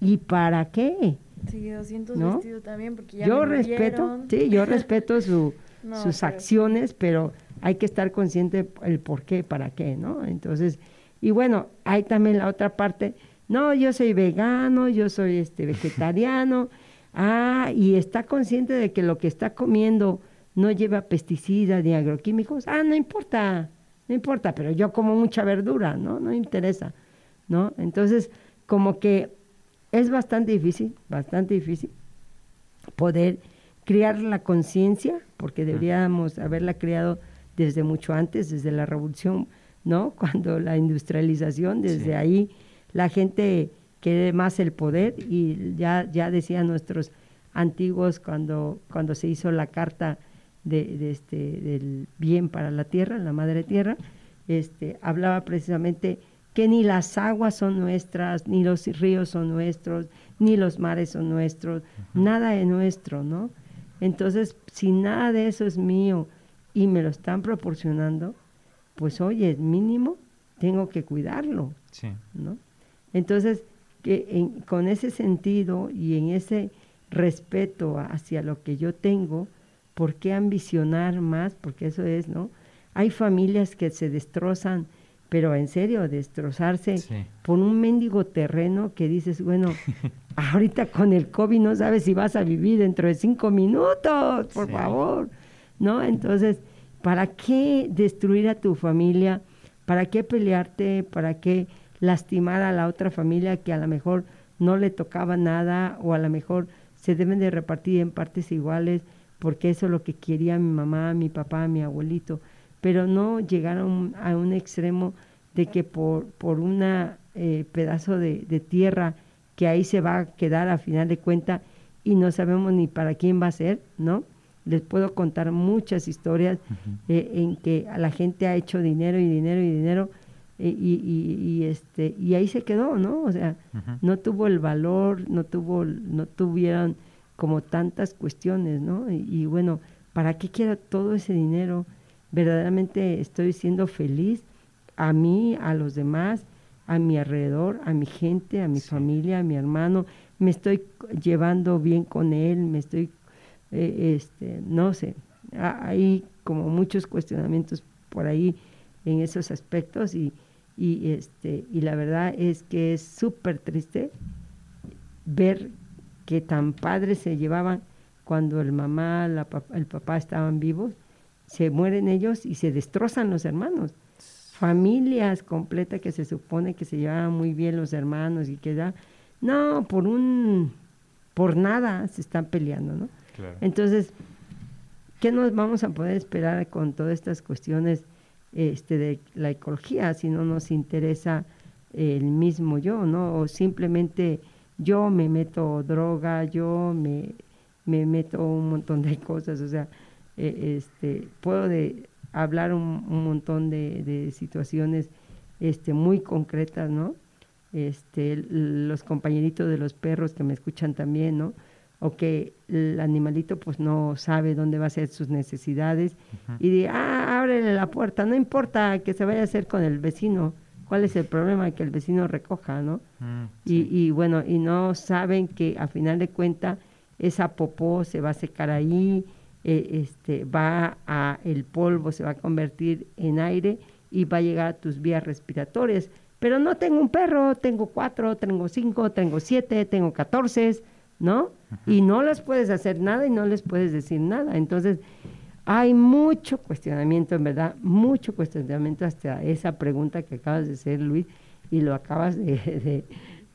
¿Y para qué? Sí, 200 ¿No? vestidos también, porque ya yo me respeto, sí, yo respeto su, No, sus pero- acciones, pero hay que estar consciente el por qué, para qué, ¿no? Entonces, y bueno, hay también la otra parte, no, yo soy vegano, yo soy este vegetariano, ah, y está consciente de que lo que está comiendo no lleva pesticidas ni agroquímicos, ah, no importa, no importa, pero yo como mucha verdura, ¿no? No me interesa, ¿no? Entonces, como que es bastante difícil, bastante difícil poder crear la conciencia, porque deberíamos haberla creado desde mucho antes, desde la revolución, ¿no? Cuando la industrialización, desde Sí. ahí la gente quiere más el poder y ya, ya decían nuestros antiguos cuando, cuando se hizo la carta de, de este, del bien para la tierra, la madre tierra, este, hablaba precisamente que ni las aguas son nuestras, ni los ríos son nuestros, ni los mares son nuestros, nada es nuestro, ¿no? Entonces, si nada de eso es mío y me lo están proporcionando, pues oye, mínimo tengo que cuidarlo, Sí. ¿no? Entonces, que en- con ese sentido y en ese respeto hacia lo que yo tengo, ¿por qué ambicionar más? Porque eso es, ¿no? Hay familias que se destrozan, pero en serio, destrozarse Sí. por un mendigo terreno que dices, bueno, ahorita con el COVID no sabes si vas a vivir dentro de cinco minutos, por Sí. favor, ¿no? Entonces, ¿para qué destruir a tu familia? ¿Para qué pelearte? ¿Para qué lastimar a la otra familia que a lo mejor no le tocaba nada o a lo mejor se deben de repartir en partes iguales porque eso es lo que quería mi mamá, mi papá, mi abuelito, pero no llegar a un, a un extremo de que por, por una eh, pedazo de, de tierra que ahí se va a quedar a final de cuenta y no sabemos ni para quién va a ser, ¿no? Les puedo contar muchas historias eh, en que a la gente ha hecho dinero y dinero y dinero eh, y, y- y, este y ahí se quedó, ¿no? O sea, no tuvo el valor, no tuvo, no tuvieron como tantas cuestiones, ¿no? Y, y bueno, ¿para qué quiero todo ese dinero? Verdaderamente estoy siendo feliz a mí, a los demás, a mi alrededor, a mi gente, a mi Sí. familia, a mi hermano, me estoy llevando bien con él, me estoy, eh, este, no sé, ha- hay como muchos cuestionamientos por ahí en esos aspectos y, y este y la verdad es que es súper triste ver que tan padres se llevaban cuando el mamá, la el papá estaban vivos, se mueren ellos y se destrozan los hermanos. Familias completas que se supone que se llevaban muy bien los hermanos y que da, no, por un, por nada se están peleando, ¿no? Claro. Entonces, ¿qué nos vamos a poder esperar con todas estas cuestiones este, de la ecología si no nos interesa el mismo yo, ¿no? O simplemente yo me meto droga, yo me, me meto un montón de cosas, o sea, eh, este, puedo de hablar un, un montón de, de situaciones este, muy concretas, ¿no? Este, los compañeritos de los perros que me escuchan también, ¿no? O que el animalito pues no sabe dónde va a hacer sus necesidades y de, ah, ábrele la puerta, no importa que se vaya a hacer con el vecino, ¿cuál es el problema? Que el vecino recoja, ¿no? Mm, Y, sí. y bueno, y no saben que a final de cuenta esa popó se va a secar ahí, eh, este, va a, el polvo se va a convertir en aire y va a llegar a tus vías respiratorias. Pero no tengo un perro, tengo cuatro, tengo cinco, tengo siete, tengo catorce, ¿no? Y no les puedes hacer nada y no les puedes decir nada. Entonces, hay mucho cuestionamiento, en verdad, mucho cuestionamiento hasta esa pregunta que acabas de hacer, Luis, y lo acabas de, de-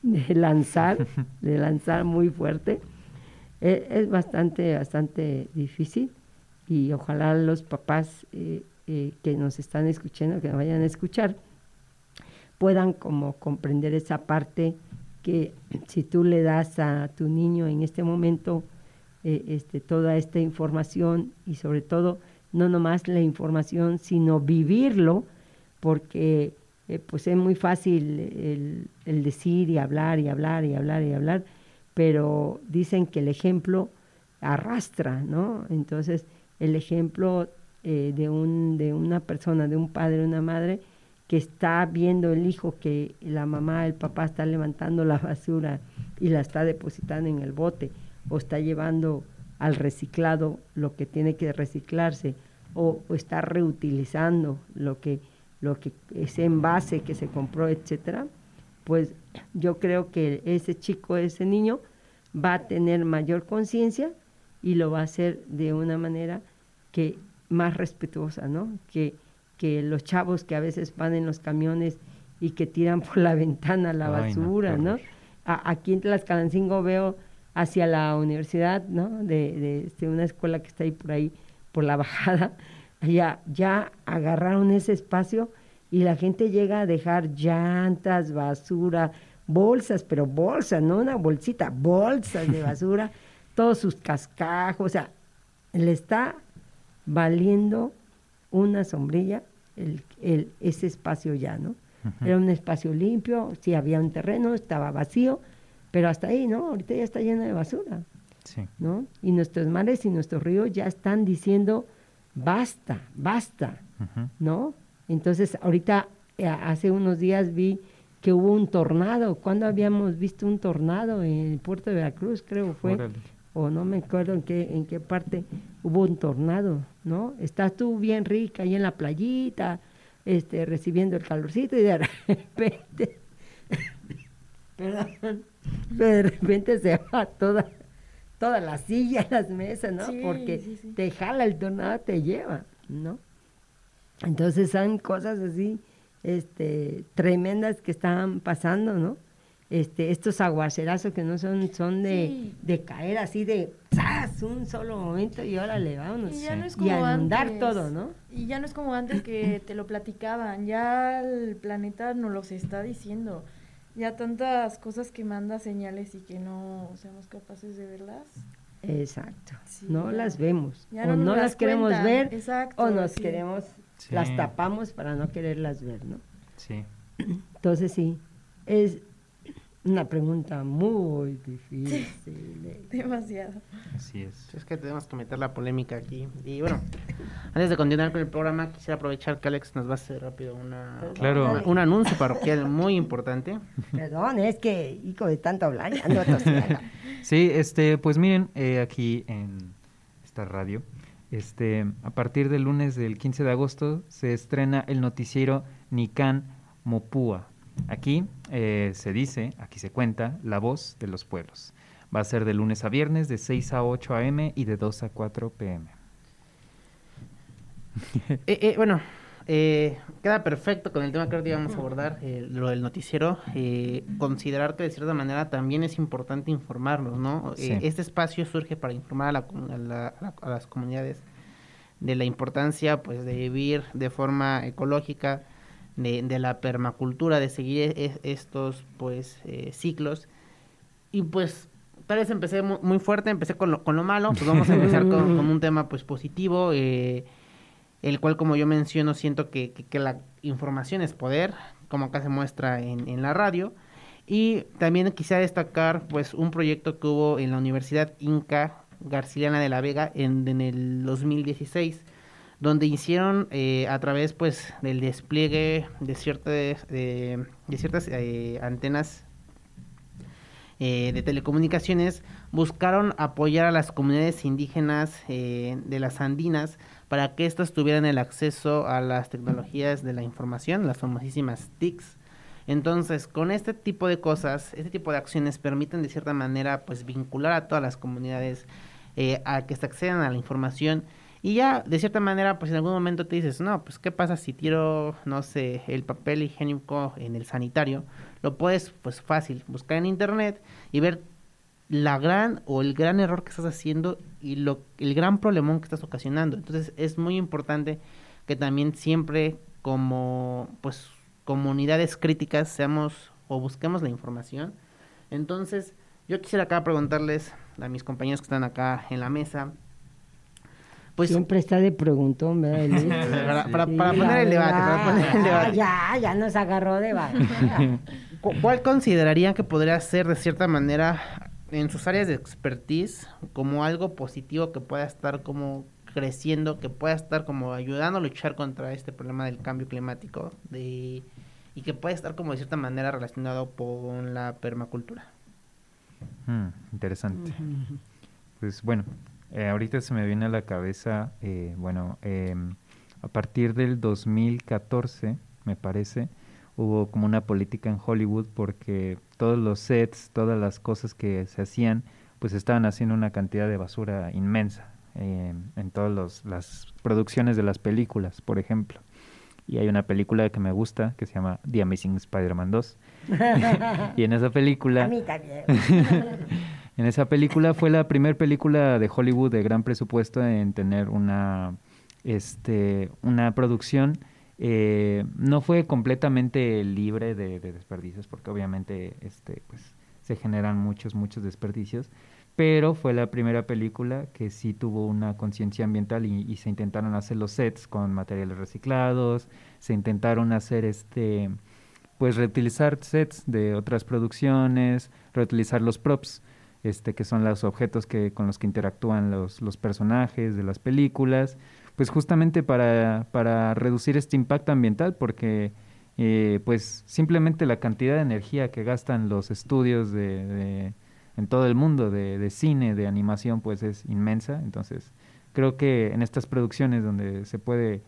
de lanzar, de lanzar muy fuerte. E- es bastante, bastante difícil y ojalá los papás eh, eh, que nos están escuchando, que nos vayan a escuchar, puedan como comprender esa parte que si tú le das a tu niño en este momento eh, este, toda esta información y sobre todo no nomás la información, sino vivirlo, porque eh, pues es muy fácil el, decir y hablar y hablar y hablar y hablar, pero dicen que el ejemplo arrastra, ¿no? Entonces, el ejemplo eh, de, un, de una persona, de un padre, una madre, que está viendo el hijo que la mamá, el papá está levantando la basura y la está depositando en el bote, o está llevando al reciclado lo que tiene que reciclarse, o, o está reutilizando lo que, lo que ese envase que se compró, etcétera, pues yo creo que ese chico, ese niño, va a tener mayor conciencia y lo va a hacer de una manera que más respetuosa, ¿no? Que, que los chavos que a veces van en los camiones y que tiran por la ventana la Ay, basura, ¿no? A- aquí en Tlaxcalancingo veo hacia la universidad, ¿no? De, de este, una escuela que está ahí por ahí, por la bajada, ya, ya agarraron ese espacio y la gente llega a dejar llantas, basura, bolsas, pero bolsas, no una bolsita, bolsas de basura, todos sus cascajos, o sea, le está valiendo una sombrilla el, el- ese espacio ya, ¿no? Era un espacio limpio, sí había un terreno, estaba vacío, pero hasta ahí, ¿no? Ahorita ya está lleno de basura, Sí. ¿no? Y nuestros mares y nuestros ríos ya están diciendo, basta, basta. ¿no? Entonces, ahorita, eh, hace unos días vi que hubo un tornado. ¿Cuándo habíamos visto un tornado en el puerto de Veracruz? Creo fue. Órale. O no me acuerdo en qué, en qué parte hubo un tornado, ¿no? Estás tú bien rica ahí en la playita, este, recibiendo el calorcito y de repente, perdón, de repente se va toda, toda la silla, las mesas, ¿no? Sí, Porque sí, sí. te jala el tornado, te lleva, ¿no? Entonces son cosas así, este, tremendas que están pasando, ¿no? Este, estos aguacerazos que no son, son de, de caer así de ¡zas! un solo momento y órale, vámonos. Y ya no es Y como a inundar antes. todo, ¿no? Y ya no es como antes que te lo platicaban, ya el planeta nos los está diciendo. Ya tantas cosas que manda señales y que no seamos capaces de verlas. Exacto. Sí, no ya. las vemos. Ya o no las las queremos ver Exacto, o nos sí. queremos, Sí. las tapamos para no quererlas ver, ¿no? Sí. Entonces sí, es una pregunta muy difícil. eh. Demasiado. Así es. Es que tenemos que meter la polémica aquí. Y bueno, antes de continuar con el programa, quisiera aprovechar que Alex nos va a hacer rápido una, Claro. una- un anuncio parroquial muy importante. Perdón, es que, hijo de tanto hablar, ando. Sí, este, pues miren, eh, aquí en esta radio, este, a partir del lunes del 15 de agosto se estrena el noticiero Nican Mopúa. Aquí eh, se dice, aquí se cuenta, la voz de los pueblos. Va a ser de lunes a viernes de 6 a 8 a.m. y de 2 a 4 p.m. Eh, eh, bueno, eh, queda perfecto con el tema que ahora íbamos a abordar, eh, lo del noticiero. eh, considerar que de cierta manera también es importante informarnos, ¿no? Sí. Este espacio surge para informar la- a la- a las comunidades de la importancia pues de vivir de forma ecológica, de, de la permacultura, de seguir e- estos pues eh, ciclos. Y pues tal vez empecé mu- muy fuerte, empecé con lo, con lo malo, pues vamos a empezar con, con un tema pues positivo, eh, el cual como yo menciono siento que, que- que la información es poder, como acá se muestra en, en la radio. Y también quisiera destacar pues un proyecto que hubo en la Universidad Inca Garciliana de la Vega en, en el 2016 donde hicieron eh, a través pues del despliegue de ciertas de, ciertas eh, antenas eh, de telecomunicaciones buscaron apoyar a las comunidades indígenas eh, de las andinas para que éstas tuvieran el acceso a las tecnologías de la información, las famosísimas TICs. Entonces, con este tipo de cosas, este tipo de acciones permiten de cierta manera pues vincular a todas las comunidades a que se accedan a la información Y ya, de cierta manera, pues en algún momento te dices, no, pues qué pasa si tiro, no sé, el papel higiénico en el sanitario. Lo puedes, pues fácil, buscar en internet y ver la gran o el gran error que estás haciendo y lo, el gran problemón que estás ocasionando. Entonces es muy importante que también siempre como pues comunidades críticas seamos o busquemos la información. Entonces yo quisiera acá preguntarles a mis compañeros que están acá en la mesa, pues, Siempre está de preguntón, ¿verdad? para, poner el debate, para poner el debate. Ya, ya nos agarró debate. ¿Cuál considerarían que podría ser de cierta manera en sus áreas de expertise como algo positivo que pueda estar como creciendo, que pueda estar como ayudando a luchar contra este problema del cambio climático de, y que pueda estar como de cierta manera relacionado con la permacultura? Mm, interesante. Pues bueno, eh, ahorita se me viene a la cabeza, eh, bueno, em, a partir del 2014, me parece, hubo como una política en Hollywood porque todos los sets, todas las cosas que se hacían, pues estaban haciendo una cantidad de basura inmensa em, en todas las producciones de las películas, por ejemplo. Y hay una película que me gusta que se llama The Amazing Spider-Man 2. y en esa película... A mí también. En esa película fue la primera película de Hollywood de gran presupuesto en tener una, este, una producción. Eh, no fue completamente libre de, desperdicios, porque obviamente este, pues, se generan muchos, muchos desperdicios, pero fue la primera película que sí tuvo una conciencia ambiental y, y, se intentaron hacer los sets con materiales reciclados, se intentaron hacer este pues reutilizar sets de otras producciones, reutilizar los props este, que son los objetos que, con los que interactúan los, los personajes de las películas, pues justamente para, para reducir este impacto ambiental, porque eh, pues simplemente la cantidad de energía que gastan los estudios de, en todo el mundo de, cine, de animación, pues es inmensa. Entonces, creo que en estas producciones donde se puede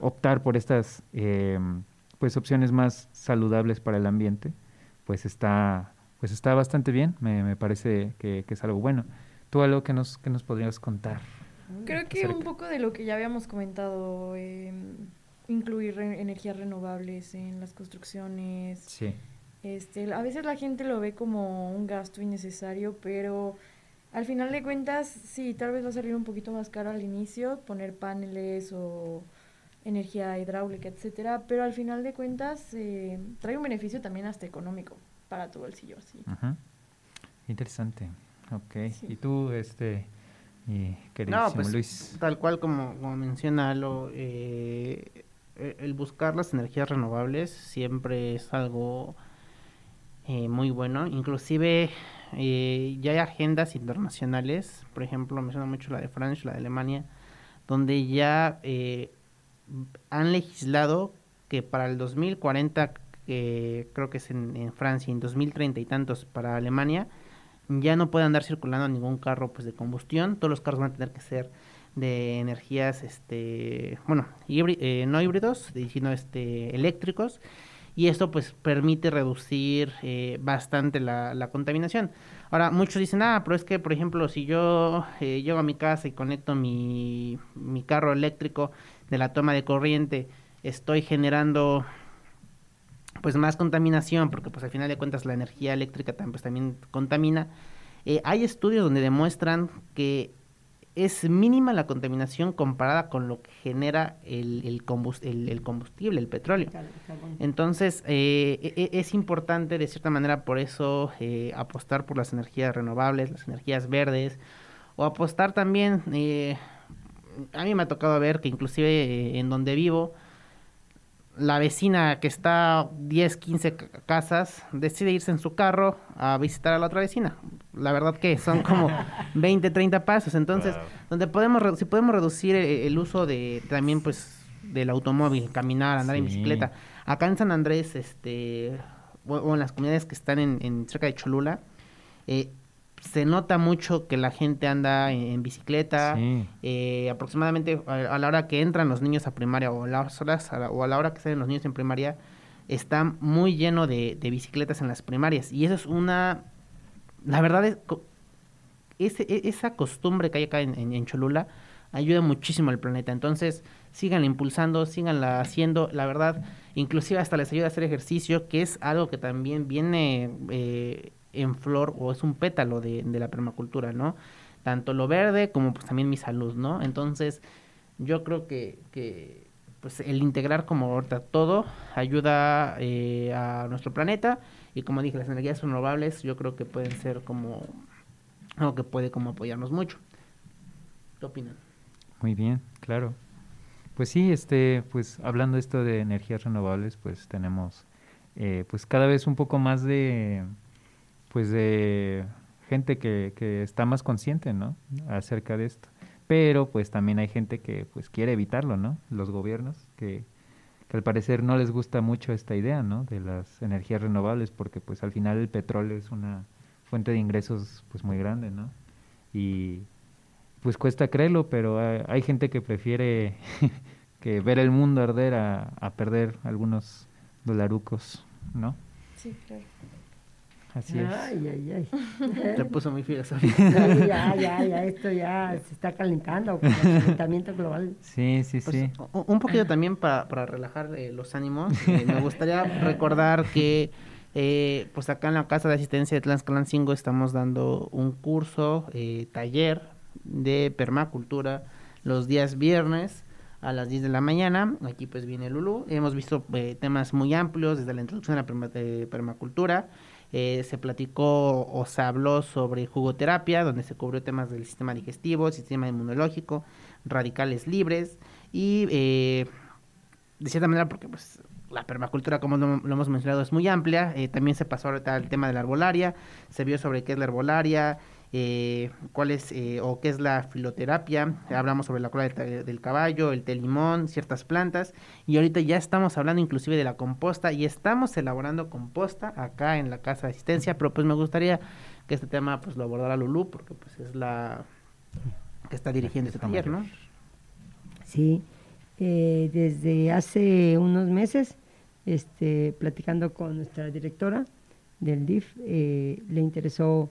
optar por estas eh, pues opciones más saludables para el ambiente, pues está pues está bastante bien, me, me parece que, es algo bueno. ¿Tú algo que nos, que nos podrías contar? Creo que un poco de lo que ya habíamos comentado, em, incluir energías renovables en las construcciones. Sí. Este, a veces la gente lo ve como un gasto innecesario, pero al final de cuentas, sí, tal vez va a salir un poquito más caro al inicio poner paneles o energía hidráulica, etcétera, pero al final de cuentas eh, trae un beneficio también hasta económico para tu bolsillo, sí. Interesante. Ok. ¿Y tú, este, y no, pues, Tal cual como, como menciona lo eh, e, el buscar las energías renovables siempre es algo eh, muy bueno. Inclusive eh, ya hay agendas internacionales, por ejemplo, menciona mucho la de Francia, la de Alemania, donde ya han legislado que para el 2040 que creo que es en, Francia, en 2030 y tantos para Alemania, ya no puede andar circulando ningún carro pues de combustión, todos los carros van a tener que ser de energías, este, bueno, eh, no híbridos, sino este, eléctricos, y esto pues permite reducir eh, bastante la, contaminación. Ahora, muchos dicen, ah, pero es que, por ejemplo, si yo eh, llego a mi casa y conecto mi, mi carro eléctrico de la toma de corriente, estoy generando pues más contaminación, porque pues al final de cuentas la energía eléctrica también, pues, también contamina. Eh, hay estudios donde demuestran que es mínima la contaminación comparada con lo que genera el, el, combustible, el petróleo. Entonces, eh, e, e, es importante de cierta manera por eso eh, apostar por las energías renovables, las energías verdes, o apostar también, a mí me ha tocado ver que inclusive en donde vivo, la vecina que está 10, 15 casas decide irse en su carro a visitar a la otra vecina. La verdad que son como 20, 30 pasos. Entonces, donde podemos, si podemos reducir eh, el, uso de también pues del automóvil, caminar, andar en bicicleta. Acá en San Andrés, este, o, en las comunidades que están en, en cerca de Cholula, eh, se nota mucho que la gente anda en, bicicleta. Eh, aproximadamente a, la hora que entran los niños a primaria o a, las horas, o a la hora que salen los niños en primaria, está muy lleno de, bicicletas en las primarias. Y eso es una... La verdad es... Ese, e, esa costumbre que hay acá en, Cholula ayuda muchísimo al planeta. Entonces, síganla impulsando, síganla haciendo, la verdad, inclusive hasta les ayuda a hacer ejercicio, que es algo que también viene eh, en flor o es un pétalo de, de, la permacultura, ¿no? Tanto lo verde como pues también mi salud, ¿no? Entonces, yo creo que, que pues el integrar como ahorita todo ayuda eh, a nuestro planeta y como dije, las energías renovables yo creo que pueden ser como algo que puede como apoyarnos mucho. ¿Qué opinan? Muy bien, claro. Pues sí, este, pues hablando esto de energías renovables, pues tenemos eh, pues cada vez un poco más de pues de gente que, que está más consciente, ¿no? Acerca de esto. Pero pues también hay gente que pues quiere evitarlo, ¿no? Los gobiernos que, que al parecer no les gusta mucho esta idea, ¿no? De las energías renovables porque pues al final el petróleo es una fuente de ingresos pues muy grande, ¿no? Y pues cuesta creerlo, pero hay, gente que prefiere que ver el mundo arder a, a, perder algunos dolarucos, ¿no? Sí, claro. Así ay, es. Ay, ay, Se puso muy filosófico. ya, ya, ya, esto ya se está calentando con el calentamiento global. Sí, sí, pues, sí. Un poquito también para, para relajar eh, los ánimos, eh, me gustaría recordar que eh, pues acá en la Casa de Asistencia de Tlaxcalancingo estamos dando un curso, eh, taller de permacultura los días viernes a las 10 de la mañana. Aquí pues viene Lulu. Hemos visto eh, temas muy amplios desde la introducción a la perma permacultura. Eh, se platicó o se habló sobre jugoterapia, donde se cubrió temas del sistema digestivo, sistema inmunológico, radicales libres y eh, de cierta manera porque pues la permacultura, como lo, lo hemos mencionado, es muy amplia. Eh, también se pasó ahorita al tema de la arbolaria, se vio sobre qué es la arbolaria, eh, cuál es eh, o qué es la filoterapia, hablamos sobre la cola del, caballo, el té limón, ciertas plantas, y ahorita ya estamos hablando inclusive de la composta y estamos elaborando composta acá en la casa de asistencia, pero pues me gustaría que este tema pues lo abordara Lulú, porque pues es la que está dirigiendo este taller, ¿no? Sí, eh, desde hace unos meses, este, platicando con nuestra directora del DIF, eh, le interesó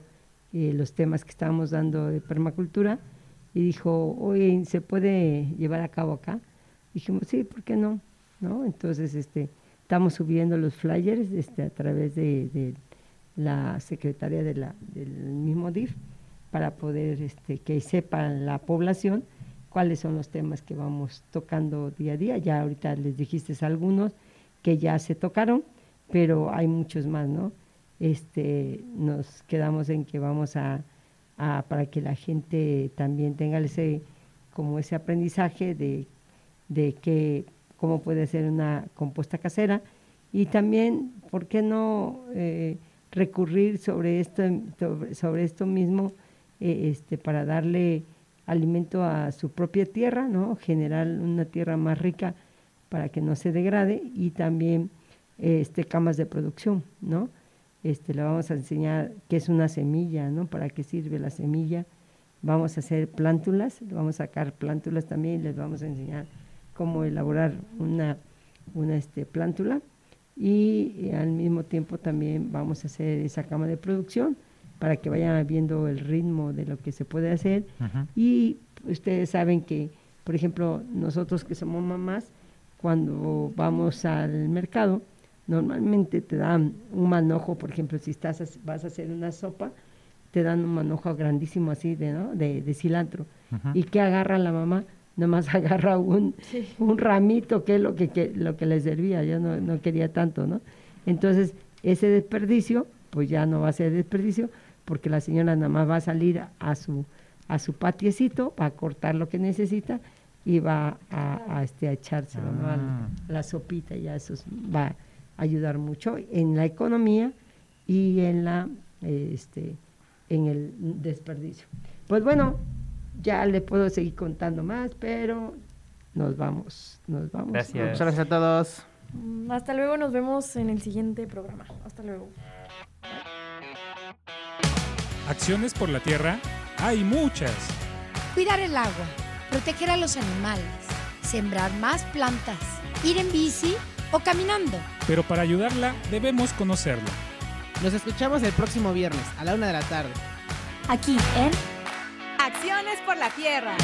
eh, los temas que estábamos dando de permacultura y dijo, oye, ¿se puede llevar a cabo acá? Dijimos, sí, ¿por qué no? ¿No? Entonces, este, estamos subiendo los flyers este, a través de, de la secretaria de la, del mismo DIF para poder este, que sepa la población cuáles son los temas que vamos tocando día a día. Ya ahorita les dijiste algunos que ya se tocaron, pero hay muchos más, ¿no? Este, nos quedamos en que vamos a, para que la gente también tenga ese como ese aprendizaje de, de que cómo puede ser una composta casera y también, ¿por qué no eh, recurrir sobre esto, sobre, sobre esto mismo eh, este, para darle alimento a su propia tierra, ¿no? generar una tierra más rica para que no se degrade y también este, camas de producción, ¿no? Este, le vamos a enseñar qué es una semilla, ¿no? Para qué sirve la semilla. Vamos a hacer plántulas, vamos a sacar plántulas también, les vamos a enseñar cómo elaborar una, una este, plántula y, y al mismo tiempo también vamos a hacer esa cama de producción para que vayan viendo el ritmo de lo que se puede hacer. Uh -huh. Y ustedes saben que, por ejemplo, nosotros que somos mamás, cuando vamos al mercado, normalmente te dan un manojo, por ejemplo, si estás vas a hacer una sopa, te dan un manojo grandísimo así de, ¿no? de, de cilantro. Uh -huh. ¿Y qué agarra la mamá? Nomás agarra un, sí. un ramito, que es lo que, que, lo que les servía, yo no, no quería tanto, ¿no? Entonces, ese desperdicio, pues ya no va a ser desperdicio, porque la señora nada más va a salir a su, a su patiecito, va a cortar lo que necesita y va a, a, este, a echárselo ah. ¿no? a, la, a, la, sopita y eso va a ayudar mucho en la economía y en la este en el desperdicio. Pues bueno, ya le puedo seguir contando más, pero nos vamos, nos vamos. Gracias. Muchas gracias a todos. Hasta luego, nos vemos en el siguiente programa. Hasta luego. Acciones por la tierra hay muchas. Cuidar el agua, proteger a los animales, sembrar más plantas, ir en bici o caminando. Pero para ayudarla debemos conocerla. Nos escuchamos el próximo viernes a la una de la tarde. Aquí en Acciones por la Tierra.